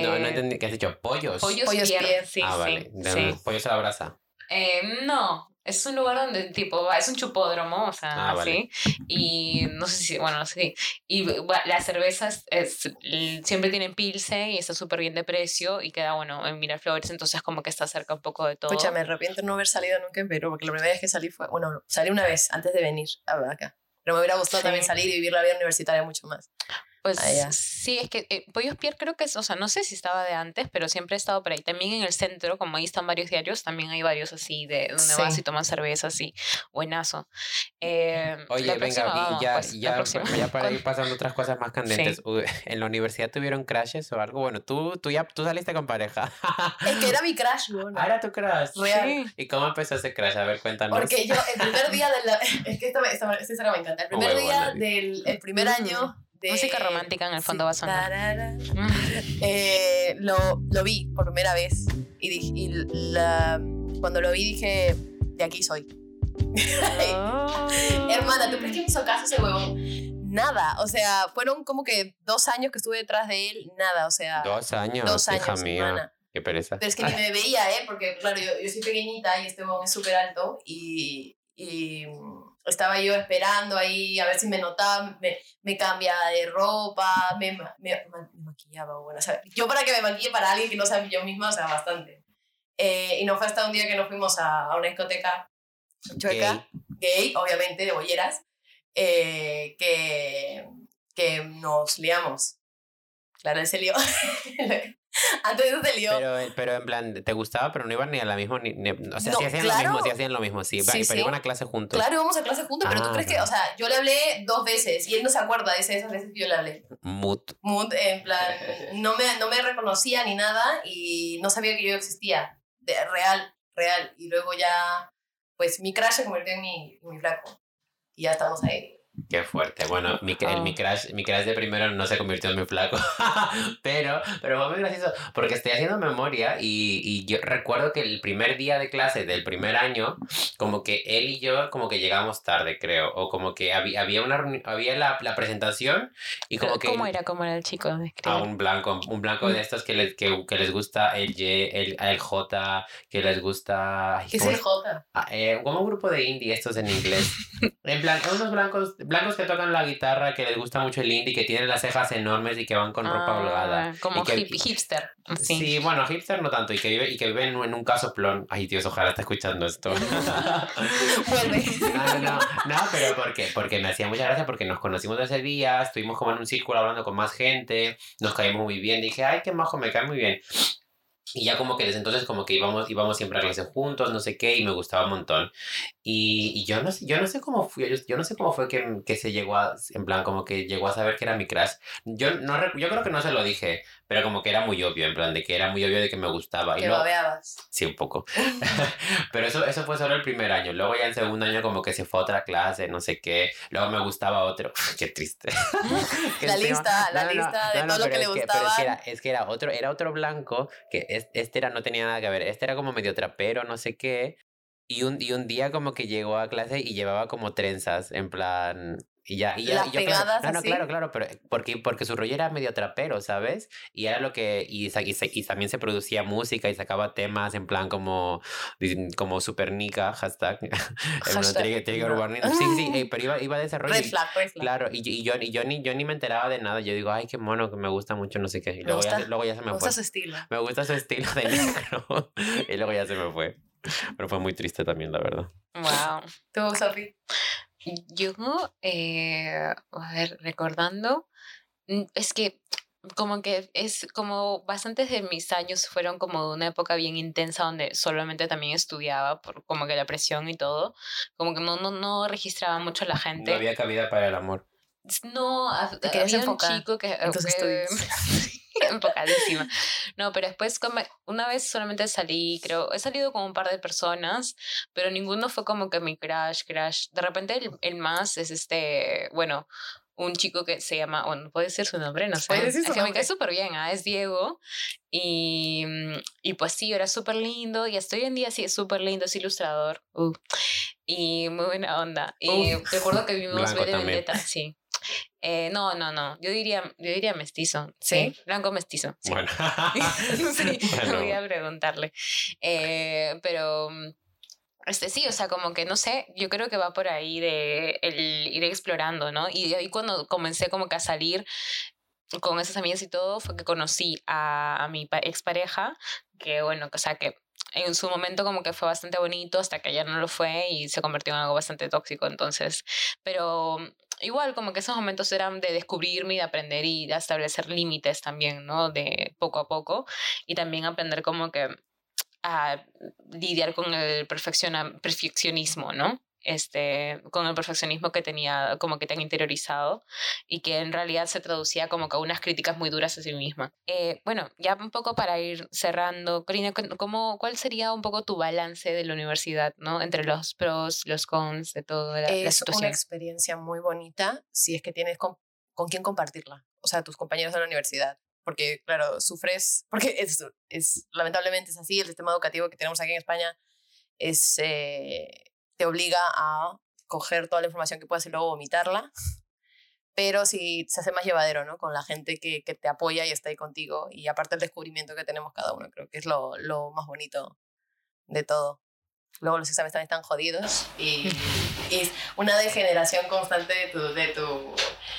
No, no Eh, entendí. ¿Qué has dicho? ¿Pollos? Pollos, Pollos Pierre, Pierre. sí, ah, sí, vale. Sí. Pollos a la brasa. Eh, no, es un lugar donde tipo va- es un chupódromo, o sea, Ah, vale. así. Y no sé si, bueno, no sé. Y bueno, las cervezas es- siempre tienen pilsen y está súper bien de precio y queda, bueno, en Miraflores, entonces como que está cerca un poco de todo. Escucha, me arrepiento de no haber salido nunca en Perú, porque la primera vez que salí fue, bueno, no, salí una vez antes de venir a acá. Pero me hubiera gustado Sí. también salir y vivir la vida universitaria mucho más. Pues Ah, ya. sí, es que eh, Pollos Pierre creo que es, o sea, no sé si estaba de antes, pero siempre he estado por ahí. También en el centro, como ahí están varios diarios, también hay varios así de donde Sí. vas y tomas cerveza así. Buenazo. Eh, Oye, la venga, próxima y vamos, ya, pues, ya, ya [LAUGHS] para ir pasando otras cosas más candentes. Uy, [LAUGHS] ¿En la universidad tuvieron crashes o algo? Bueno, tú, tú ya tú saliste con pareja. Es que era [LAUGHS] mi crash, bueno. Ah, era tu crush. Real. Sí. ¿Y cómo empezó ese crush? A ver, cuéntanos. Porque yo, el primer día de la... Es que esta, me- esta, esta historia me encanta. El primer Huevo, día del el primer año de... Música romántica en el fondo va a sonar. tarara. [LAUGHS] Eh, lo, lo vi por primera vez y, dije- y la- cuando lo vi dije, de aquí soy. [LAUGHS] Hermana, ¿tú crees que me hizo caso ese huevón? Nada, o sea, fueron como que dos años que estuve detrás de él, nada, o sea, Dos años, dos hija años, mía. hermana. qué pereza. Pero es que ni me veía, ¿eh? Porque, claro, yo, yo soy pequeñita y este hombre es súper alto y, y estaba yo esperando ahí a ver si me notaba, me, me cambiaba de ropa, me, me, me maquillaba. Bueno, o sea, yo para que me maquille para alguien que no sea yo misma, o sea, bastante. Eh, y no fue hasta un día que nos fuimos a, a una discoteca chueca, gay, obviamente, de bolleras, eh, que, que nos liamos. Claro, él se lió. [LAUGHS] Antes de eso se lió. Pero, pero en plan, ¿te gustaba? Pero no iban ni a la misma. Ni, ni- o sea, No, sí hacían claro. lo mismo, sí hacían lo mismo, sí. Sí, pero sí. iban a clase juntos. Claro, íbamos a clase juntos, pero tú Ah, crees que, claro. o sea, yo le hablé dos veces y él no se acuerda de esas veces que yo le hablé. Mood. Mood, en plan, no me, no me reconocía ni nada y no sabía que yo existía. De, real, real. Y luego ya, pues mi crush se convirtió en mi, en mi flaco. Y ya estamos ahí. Qué fuerte. Bueno, mi, el, mi, crush, mi crush de primero no se convirtió en mi flaco. [LAUGHS] pero, pero fue muy gracioso porque estoy haciendo memoria y, y yo recuerdo que el primer día de clase del primer año, como que él y yo como que llegamos tarde, creo. O como que había, había, una, había la, la presentación y como que... ¿Cómo era? ¿Cómo era el chico? A un blanco, un blanco de estos que les, que, que les gusta el Y, el, el J, que les gusta... ¿Qué es ¿cómo el J? Ah, eh, como un grupo de indie estos en inglés. [LAUGHS] En plan, unos blancos, blancos que tocan la guitarra, que les gusta mucho el indie, que tienen las cejas enormes y que van con ropa Ah, holgada. Como que- hip- hipster. Sí. Sí. bueno, hipster no tanto, y que vive, y que vive en, un- en un casoplón. Ay, Dios, ojalá esté escuchando esto. [LAUGHS] Vuelve. No, no, no, no, pero porque, porque me hacía mucha gracia porque nos conocimos ese día, estuvimos como en un círculo hablando con más gente, nos caímos muy bien, dije, ay, qué majo, me cae muy bien. Y ya como que desde entonces como que íbamos, íbamos siempre a clase juntos, no sé qué, y me gustaba un montón. Y, y yo, no, sé- yo no sé cómo fue, yo, yo no sé cómo fue que, que se llegó a, en plan, como que llegó a saber que era mi crush. Yo, no, yo creo que no se lo dije, pero como que era muy obvio, en plan, de que era muy obvio de que me gustaba. Y Que luego, babeabas. Sí, un poco. [LAUGHS] [LAUGHS] Pero eso, eso fue solo el primer año. Luego ya en segundo año como que se fue a otra clase, no sé qué. Luego me gustaba otro. [LAUGHS] Qué triste. La lista, la lista de todo lo que le gustaba. es que era otro, era otro blanco, que este era, no tenía nada que ver. Este era como medio trapero, no sé qué. Y un, y un día como que llegó a clase y llevaba como trenzas, en plan... Y ya, y ya, Las y yo, claro, pegadas no, no, así. claro, claro, pero porque, porque su rollo era medio trapero, ¿sabes? Y era lo que, y, y, y también se producía música y sacaba temas en plan como, como super nica, hashtag. [LAUGHS] Plan, Hashtag que no. urbanito. Sí, sí, eh, [GASPS] pero iba, iba de ese rollo. Red y- flag, red flag. Claro, y, yo- y, yo, y yo, ni, yo ni me enteraba de nada. Yo digo, ay, qué mono, que me gusta mucho, no sé qué. Y Me luego, ya, gusta- se- luego ya se me Me fue. gusta su estilo. Me gusta su estilo de negro. [LAUGHS] y luego ya se me fue. Pero fue muy triste también, la verdad. Wow. ¿Tú, Sofi? Yo, eh, a ver, recordando, mm, es que como que es como bastantes de mis años fueron como de una época bien intensa donde solamente también estudiaba por como que la presión y todo, como que no, no, no registraba mucho a la gente. No había cabida para el amor. No, había un chico que... en tus que- estudios. [LAUGHS] [LAUGHS] enfocadísima. No, pero después como una vez solamente salí, creo, he salido con un par de personas, pero ninguno fue como que mi crush, crush. De repente el, el más es este, bueno, un chico que se llama, bueno, puede decir su nombre, no sé. Puedes decir su que me nombre. cae súper bien, ah, es Diego. Y, mm, y pues sí, era súper lindo y hasta hoy en día sí es súper lindo, es ilustrador. Uh. Y muy buena onda. Y recuerdo que vimos Blanco V de también. Vendetta, sí. Eh, no, no, no. Yo diría, yo diría mestizo. ¿Sí? Sí. Blanco mestizo. Sí. Bueno. [LAUGHS] sí, [LAUGHS] Bueno. voy a preguntarle. Eh, pero mm, este sí, o sea, como que no sé, yo creo que va por ahí de el ir explorando, ¿no? Y ahí cuando comencé como que a salir con esas amigas y todo, fue que conocí a, a mi pa- expareja, que bueno, o sea, que en su momento como que fue bastante bonito hasta que ya no lo fue y se convirtió en algo bastante tóxico, entonces, pero mm, igual como que esos momentos eran de descubrirme y de aprender y de establecer límites también, ¿no? De poco a poco y también aprender como que a lidiar con el perfeccionismo, ¿no? Este, con el perfeccionismo que tenía como que tan interiorizado y que en realidad se traducía como que a unas críticas muy duras a sí misma. Eh, bueno, ya un poco para ir cerrando, Corina, ¿cómo, ¿cuál sería un poco tu balance de la universidad, ¿no? Entre los pros, los cons, de toda la, la Es situación. una experiencia muy bonita si es que tienes con, con quién compartirla. O sea, tus compañeros de la universidad. Porque, claro, sufres, [LAUGHS] porque es, es lamentablemente es así, el sistema educativo que tenemos aquí en España es, eh, te obliga a coger toda la información que puedas y luego vomitarla. pero sí se hace más llevadero, ¿no? Con la gente que, que te apoya y está ahí contigo. Y aparte el descubrimiento que tenemos cada uno, creo que es lo, lo más bonito de todo. Luego los exámenes también están jodidos y, [LAUGHS] es una degeneración constante de tu, de tu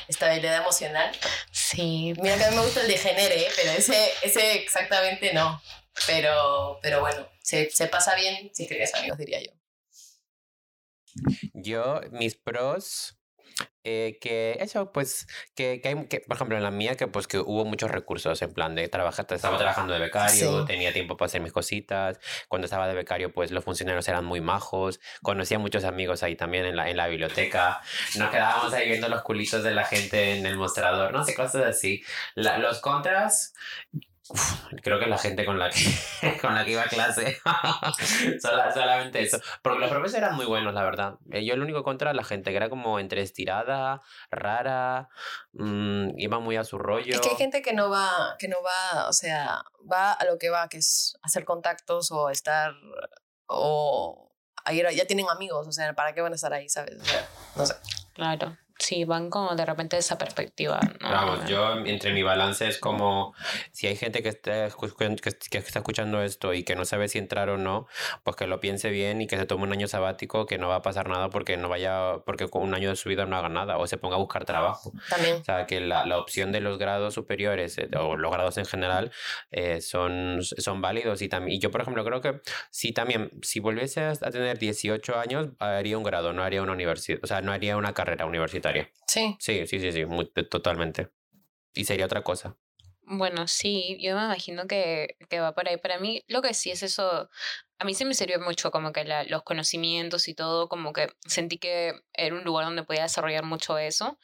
estabilidad emocional. Sí. Mira que a mí me gusta el degenere, ¿eh? pero ese, ese exactamente no. Pero, pero bueno, se, se pasa bien si escribes amigos, diría yo. Yo, mis pros, eh, que eso, pues, que, que, hay, que, por ejemplo, en la mía, que pues que hubo muchos recursos, en plan de trabajar, estaba trabajando de becario, Sí. tenía tiempo para hacer mis cositas, cuando estaba de becario, pues los funcionarios eran muy majos, conocía muchos amigos ahí también en la, en la biblioteca, nos quedábamos ahí viendo los culitos de la gente en el mostrador, no sé, cosas así. La- los contras... uf, creo que la gente con la que, [LAUGHS] con la que iba a clase, [LAUGHS] Sola- solamente eso. Porque los profesores eran muy buenos, la verdad. Eh, Yo el único contra la gente que era como entre estirada, rara, mm, iba muy a su rollo. Es que hay gente que no va, que no va, o sea, va a lo que va, que es hacer contactos o estar, o a ir a- ya tienen amigos, o sea, ¿para qué van a estar ahí, sabes? O sea, no sé. Claro. Sí, van como de repente esa perspectiva. ¿no? Vamos, yo entre mi balance es como si hay gente que está, que, que está escuchando esto y que no sabe si entrar o no, pues que lo piense bien y que se tome un año sabático, que no va a pasar nada porque no vaya, porque con un año de su vida no haga nada o se ponga a buscar trabajo. También. O sea, que la, la opción de los grados superiores eh, o los grados en general eh, son, son válidos. Y, también, y yo, por ejemplo, creo que si también, si volviese a a tener 18 años, haría un grado, no haría una universidad, o sea, no haría una carrera universitaria. Sí. Sí, sí, sí, sí, muy- totalmente. Y sería otra cosa. Bueno, sí, yo me imagino que, que va por ahí. Para mí, lo que sí es eso, a mí sí me sirvió mucho como que la- los conocimientos y todo, como que sentí que era un lugar donde podía desarrollar mucho eso.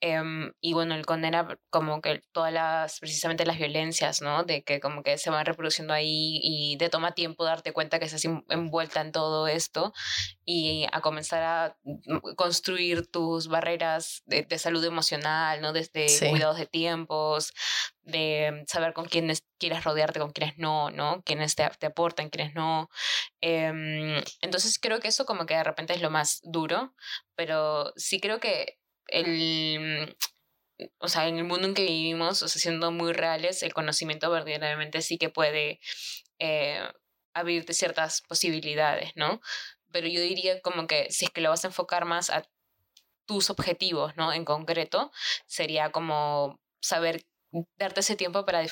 Em, y bueno, el con era como que todas las, precisamente las violencias, ¿no? De que como que se van reproduciendo ahí y te toma tiempo darte cuenta que estás en- envuelta en todo esto y a comenzar a mm, construir tus barreras de, de salud emocional, ¿no? Desde Sí. cuidados de tiempos, de saber con quiénes quieres rodearte, con quiénes no, ¿no? Quiénes te, te aportan, quiénes no. Em, entonces creo que eso como que de repente es lo más duro, pero sí creo que el... O sea, en el mundo en que vivimos, o sea, siendo muy reales, el conocimiento verdaderamente sí que puede eh, abrirte ciertas posibilidades, ¿no? Pero yo diría como que si es que lo vas a enfocar más a tus objetivos, ¿no? En concreto, sería como saber darte ese tiempo para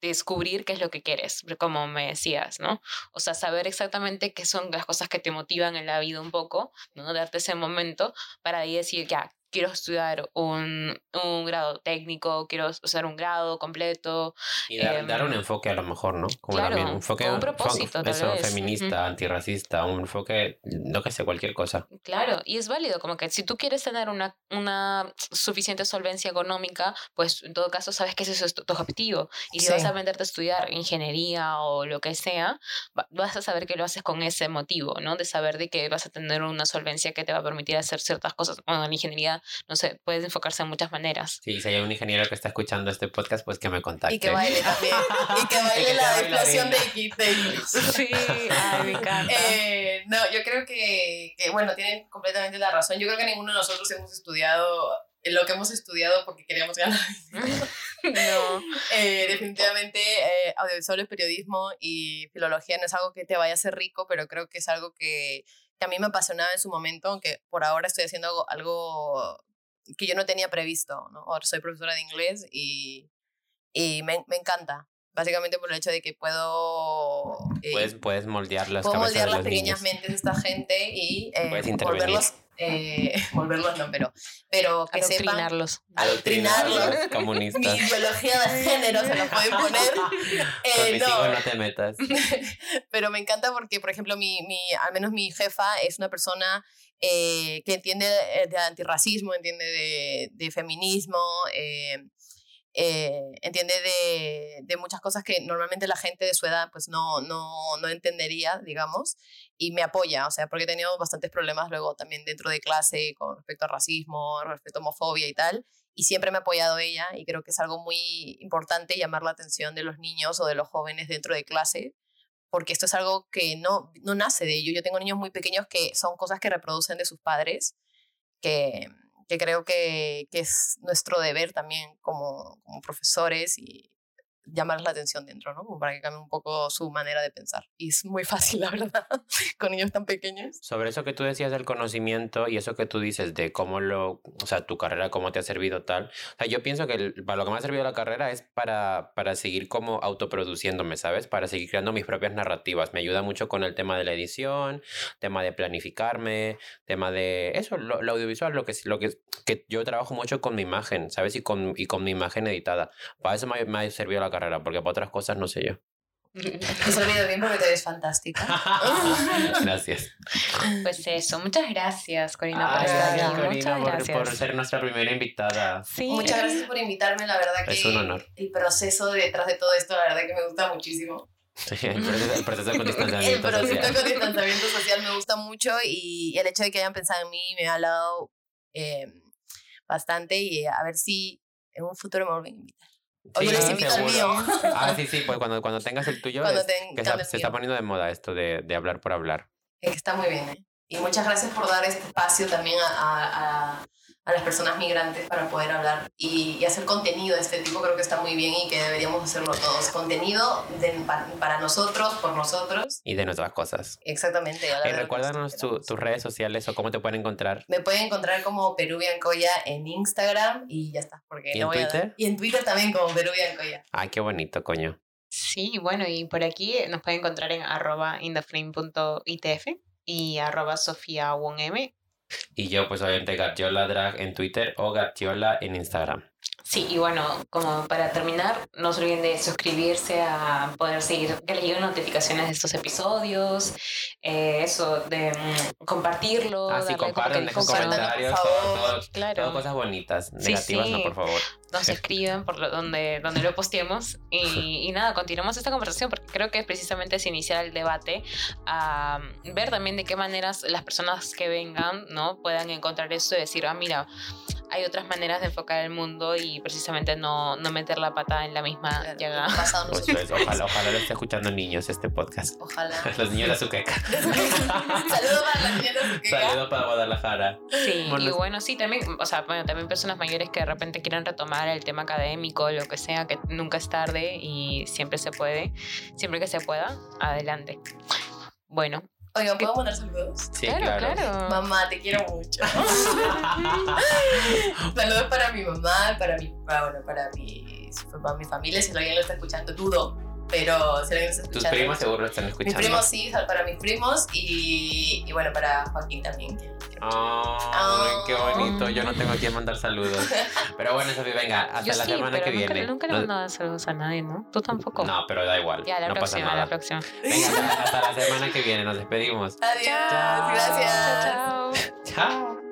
descubrir qué es lo que quieres, como me decías, ¿no? O sea, saber exactamente qué son las cosas que te motivan en la vida un poco, ¿no? Darte ese momento para ahí decir, ya, quiero estudiar un, un grado técnico, quiero hacer un grado completo. Y dar, Em, dar un enfoque a lo mejor, ¿no? Como claro, también un enfoque un propósito, tal eso, vez. feminista, antirracista, un enfoque, no que sé, cualquier cosa. Claro, y es válido, como que si tú quieres tener una, una suficiente solvencia económica, pues en todo caso sabes que ese es tu, tu objetivo. Y si Sí. vas a meterte a estudiar ingeniería o lo que sea, va- vas a saber que lo haces con ese motivo, ¿no? De saber de que vas a tener una solvencia que te va a permitir hacer ciertas cosas. Bueno, en ingeniería, no sé, puedes enfocarse en muchas maneras. Sí, si hay un ingeniero que está escuchando este podcast, pues que me contacte. Y que baile también. [LAUGHS] Y que baile que la explosión de de. Sí, ay, me encanta. Eh, no, yo creo que, que, bueno, tienen completamente la razón. Yo creo que ninguno de nosotros hemos estudiado lo que hemos estudiado porque queríamos ganar dinero. [LAUGHS] no. Eh, definitivamente, eh, audiovisuales, periodismo y filología no es algo que te vaya a hacer rico, pero creo que es algo que, que a mí me apasionaba en su momento, aunque por ahora estoy haciendo algo, algo que yo no tenía previsto. ¿no? Ahora soy profesora de inglés y, y me, me encanta. Básicamente por el hecho de que puedo, eh, Puedes, puedes moldear las puedo moldear de las pequeñas niños. mentes de esta gente y eh, volverlos, eh, [LAUGHS] volverlos no, pero, pero que sepan Adoctrinarlos. adoctrinarlos. comunistas. mi ideología de género se lo pueden poner. [LAUGHS] Eh, no. no te metas. [LAUGHS] Pero me encanta porque, por ejemplo, mi, mi, al menos mi jefa es una persona eh, que entiende eh, de antirracismo, entiende de, de feminismo, eh, eh, entiende de, de muchas cosas que normalmente la gente de su edad pues no, no, no entendería, digamos, y me apoya, o sea, porque he tenido bastantes problemas luego también dentro de clase con respecto a racismo, respecto a homofobia y tal, y siempre me ha apoyado ella y creo que es algo muy importante llamar la atención de los niños o de los jóvenes dentro de clase porque esto es algo que no, no nace de ello. Yo tengo niños muy pequeños que son cosas que reproducen de sus padres, que, que creo que, que es nuestro deber también como, como profesores y llamar la atención dentro, ¿no? Como para que cambie un poco su manera de pensar. Y es muy [LAUGHS] fácil, la verdad, con niños tan pequeños. Sobre eso que tú decías del conocimiento y eso que tú dices de cómo lo, o sea, tu carrera, cómo te ha servido tal. O sea, yo pienso que el- para lo que me ha servido la carrera es para, para seguir como autoproduciéndome, ¿sabes? Para seguir creando mis propias narrativas. Me ayuda mucho con el tema de la edición, tema de planificarme, tema de eso, lo, lo audiovisual, lo que, lo que, que yo trabajo mucho con mi imagen, ¿sabes? Y con, y con mi imagen editada. Para eso me me ha servido la carrera, porque para otras cosas no sé yo. [LAUGHS] Te has servido bien porque te ves fantástica. [LAUGHS] Gracias. Pues eso, muchas gracias, Corina, por Ay, estar gracias, aquí. Corina, Muchas por, gracias. por ser nuestra primera invitada. Sí, Muchas gracias por invitarme, la verdad que Es un honor. el proceso detrás de todo esto, la verdad que me gusta muchísimo. Sí, el proceso, el proceso con El distanciamiento proceso social. con distanciamiento social me gusta mucho y el hecho de que hayan pensado en mí me ha halagado eh, bastante y a ver si en un futuro me vuelven a invitar. Sí, yo les invito al mío. Ah, sí, sí, [LAUGHS] pues cuando, cuando tengas el tuyo, Cuando es ten- que se, se está poniendo de moda esto de, de hablar por hablar. Está muy bien, ¿eh? Y muchas gracias por dar este espacio también a, a- a- a las personas migrantes para poder hablar y, y hacer contenido de este tipo. Creo que está muy bien y que deberíamos hacerlo todos. Contenido de- pa- para nosotros, por nosotros. Y de nuestras cosas. Exactamente. Y que recuérdanos tu- tus redes sociales o cómo te pueden encontrar. Me pueden encontrar como Peruvian Coya en Instagram y ya está. Porque ¿Y no en voy a Twitter? Y en Twitter también como Peruvian Coya. Ay, qué bonito, coño. Sí, bueno, y por aquí nos pueden encontrar en arroba indaframe.itf y arroba Sofía Wong M. Y yo, pues obviamente, Gatiola Drag en Twitter o Gatiola en Instagram. Sí, y bueno, como para terminar, no se olviden de suscribirse a poder seguir, que les lleguen notificaciones de estos episodios, eh, eso, de mm, compartirlo. Ah, sí, compartan, dejen comentarios, por todo, favor. todo- todo Claro, cosas bonitas. Sí, Negativas no, por favor. nos escriben por lo, donde, donde lo posteemos y, y nada, continuamos esta conversación porque creo que precisamente es iniciar el debate, a ver también de qué maneras las personas que vengan no puedan encontrar esto y decir, ah, mira, hay otras maneras de enfocar el mundo y precisamente no, no meter la pata en la misma Claro, llaga. el pasado no se ojalá, ojalá lo esté escuchando niños este podcast. Ojalá. [LAUGHS] Los niños de Azuqueca. [LAUGHS] Saludos para las niñas de Suqueca. Saludos para Guadalajara. Sí, Bueno, y bueno, sí, también, o sea, bueno, también personas mayores que de repente quieran retomar el tema académico, lo que sea, que nunca es tarde y siempre se puede, siempre que se pueda, adelante. Bueno, Oigan, ¿puedo mandar saludos? Sí, claro, claro. claro. Mamá, te quiero mucho. [LAUGHS] [LAUGHS] Saludos para mi mamá, para mi, bueno, para mi, para mi familia, si alguien lo está escuchando, dudo, pero si alguien está Tus escuchando. primos seguro lo están Mis escuchando. primos sí, para mis primos y, y bueno, para Joaquín también. que- que- Ay, qué bonito. Yo no tengo a quien mandar saludos. Pero bueno, Sofi, venga, hasta Yo la sí, semana pero que nunca, viene. nunca le mandaba saludos a nadie, ¿no? Tú tampoco. No, pero da igual. Ya, la no próxima, pasa la nada. próxima. Venga, hasta, hasta la semana que viene. Nos despedimos. Adiós, Chao. gracias. Chao, chao.